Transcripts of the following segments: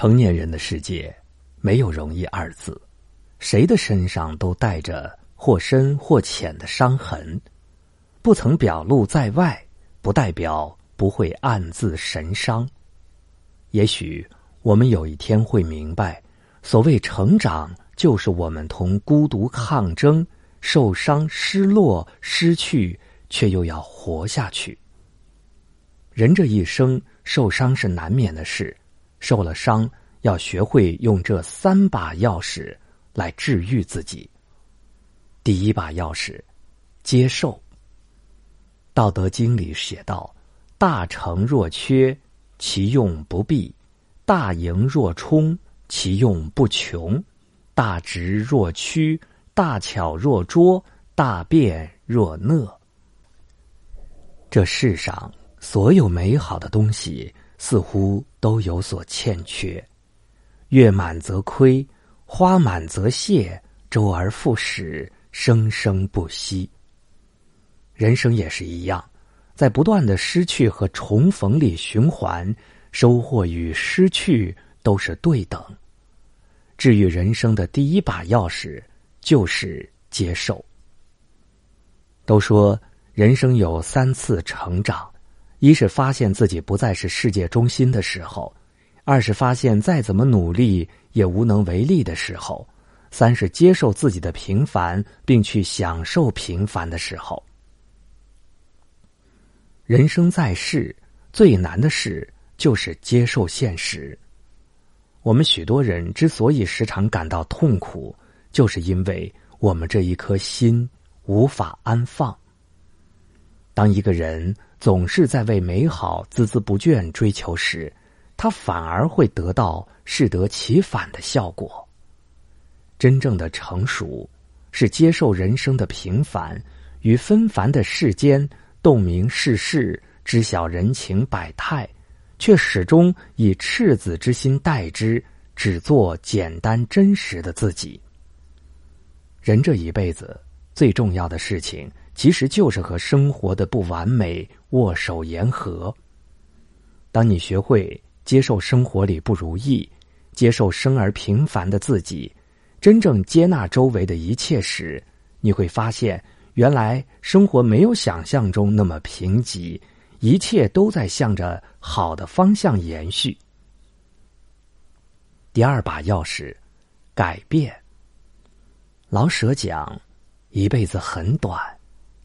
成年人的世界，没有容易二字，谁的身上都带着或深或浅的伤痕，不曾表露在外，不代表不会暗自神伤。也许我们有一天会明白，所谓成长，就是我们同孤独抗争，受伤、失落、失去，却又要活下去。人这一生，受伤是难免的事。受了伤，要学会用这三把钥匙来治愈自己。第一把钥匙，接受。《道德经》里写道：“大成若缺，其用不弊；大盈若冲，其用不穷；大直若屈，大巧若拙，大辩若讷。”这世上所有美好的东西。似乎都有所欠缺，月满则亏，花满则谢，周而复始，生生不息。人生也是一样，在不断的失去和重逢里循环，收获与失去都是对等。治愈人生的第一把钥匙就是接受。都说人生有三次成长。一是发现自己不再是世界中心的时候，二是发现再怎么努力也无能为力的时候，三是接受自己的平凡并去享受平凡的时候。人生在世最难的事就是接受现实。我们许多人之所以时常感到痛苦，就是因为我们这一颗心无法安放。当一个人。总是在为美好孜孜不倦追求时，他反而会得到适得其反的效果。真正的成熟，是接受人生的平凡与纷繁的世间，洞明世事，知晓人情百态，却始终以赤子之心待之，只做简单真实的自己。人这一辈子最重要的事情。其实就是和生活的不完美握手言和。当你学会接受生活里不如意，接受生而平凡的自己，真正接纳周围的一切时，你会发现，原来生活没有想象中那么贫瘠，一切都在向着好的方向延续。第二把钥匙，改变。老舍讲，一辈子很短。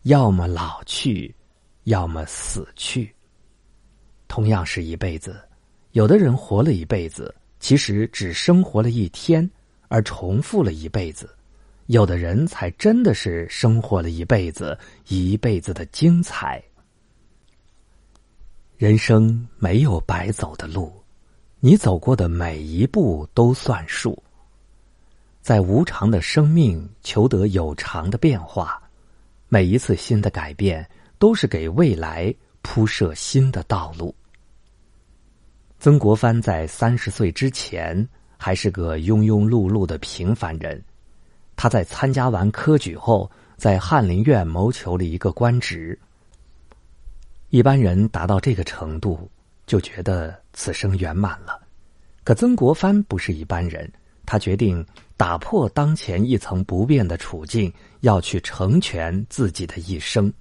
要么老去，要么死去。同样是一辈子，有的人活了一辈子，其实只生活了一天，而重复了一辈子；有的人才真的是生活了一辈子，一辈子的精彩。人生没有白走的路，你走过的每一步都算数。在无常的生命求得有常的变化。每一次新的改变，都是给未来铺设新的道路。曾国藩在三十岁之前还是个庸庸碌碌的平凡人，他在参加完科举后，在翰林院谋求了一个官职。一般人达到这个程度，就觉得此生圆满了。可曾国藩不是一般人，他决定。打破当前一层不变的处境，要去成全自己的一生。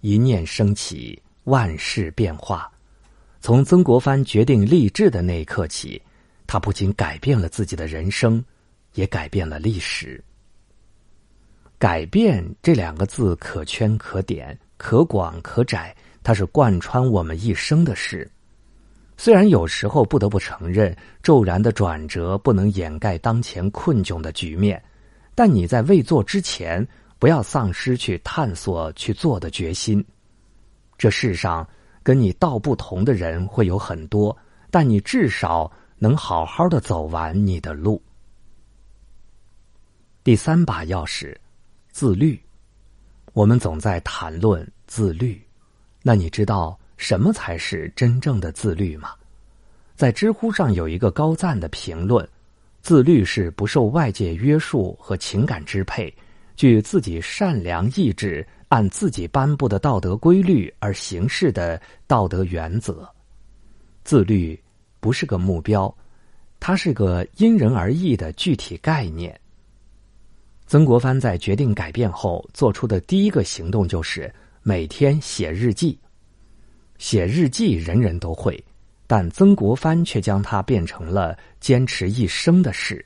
一念升起，万事变化。从曾国藩决定立志的那一刻起，他不仅改变了自己的人生，也改变了历史。改变这两个字，可圈可点，可广可窄，它是贯穿我们一生的事。虽然有时候不得不承认，骤然的转折不能掩盖当前困窘的局面，但你在未做之前，不要丧失去探索、去做的决心。这世上跟你道不同的人会有很多，但你至少能好好的走完你的路。第三把钥匙，自律。我们总在谈论自律，那你知道？什么才是真正的自律吗？在知乎上有一个高赞的评论：“自律是不受外界约束和情感支配，据自己善良意志，按自己颁布的道德规律而行事的道德原则。自律不是个目标，它是个因人而异的具体概念。曾国藩在决定改变后做出的第一个行动就是每天写日记。写日记人人都会，但曾国藩却将它变成了坚持一生的事。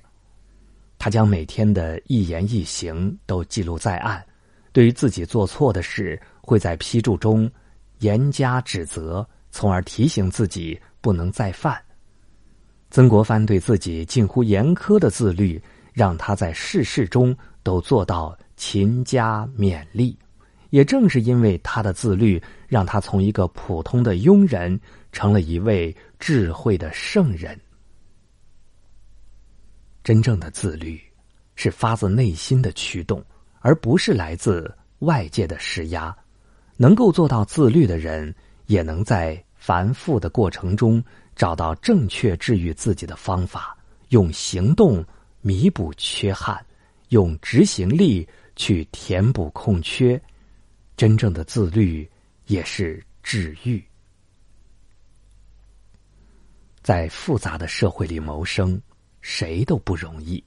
他将每天的一言一行都记录在案，对于自己做错的事，会在批注中严加指责，从而提醒自己不能再犯。曾国藩对自己近乎严苛的自律，让他在事事中都做到勤加勉励。也正是因为他的自律，让他从一个普通的庸人，成了一位智慧的圣人。真正的自律，是发自内心的驱动，而不是来自外界的施压。能够做到自律的人，也能在繁复的过程中。找到正确治愈自己的方法，用行动弥补缺憾，用执行力去填补空缺。真正的自律也是治愈。在复杂的社会里谋生，谁都不容易。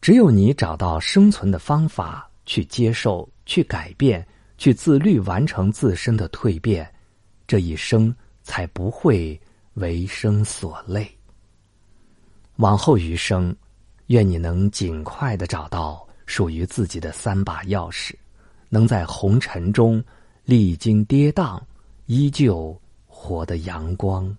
只有你找到生存的方法，去接受、去改变、去自律，完成自身的蜕变，这一生才不会。为生所累，往后余生，愿你能尽快的找到属于自己的三把钥匙，能在红尘中历经跌宕，依旧活得阳光。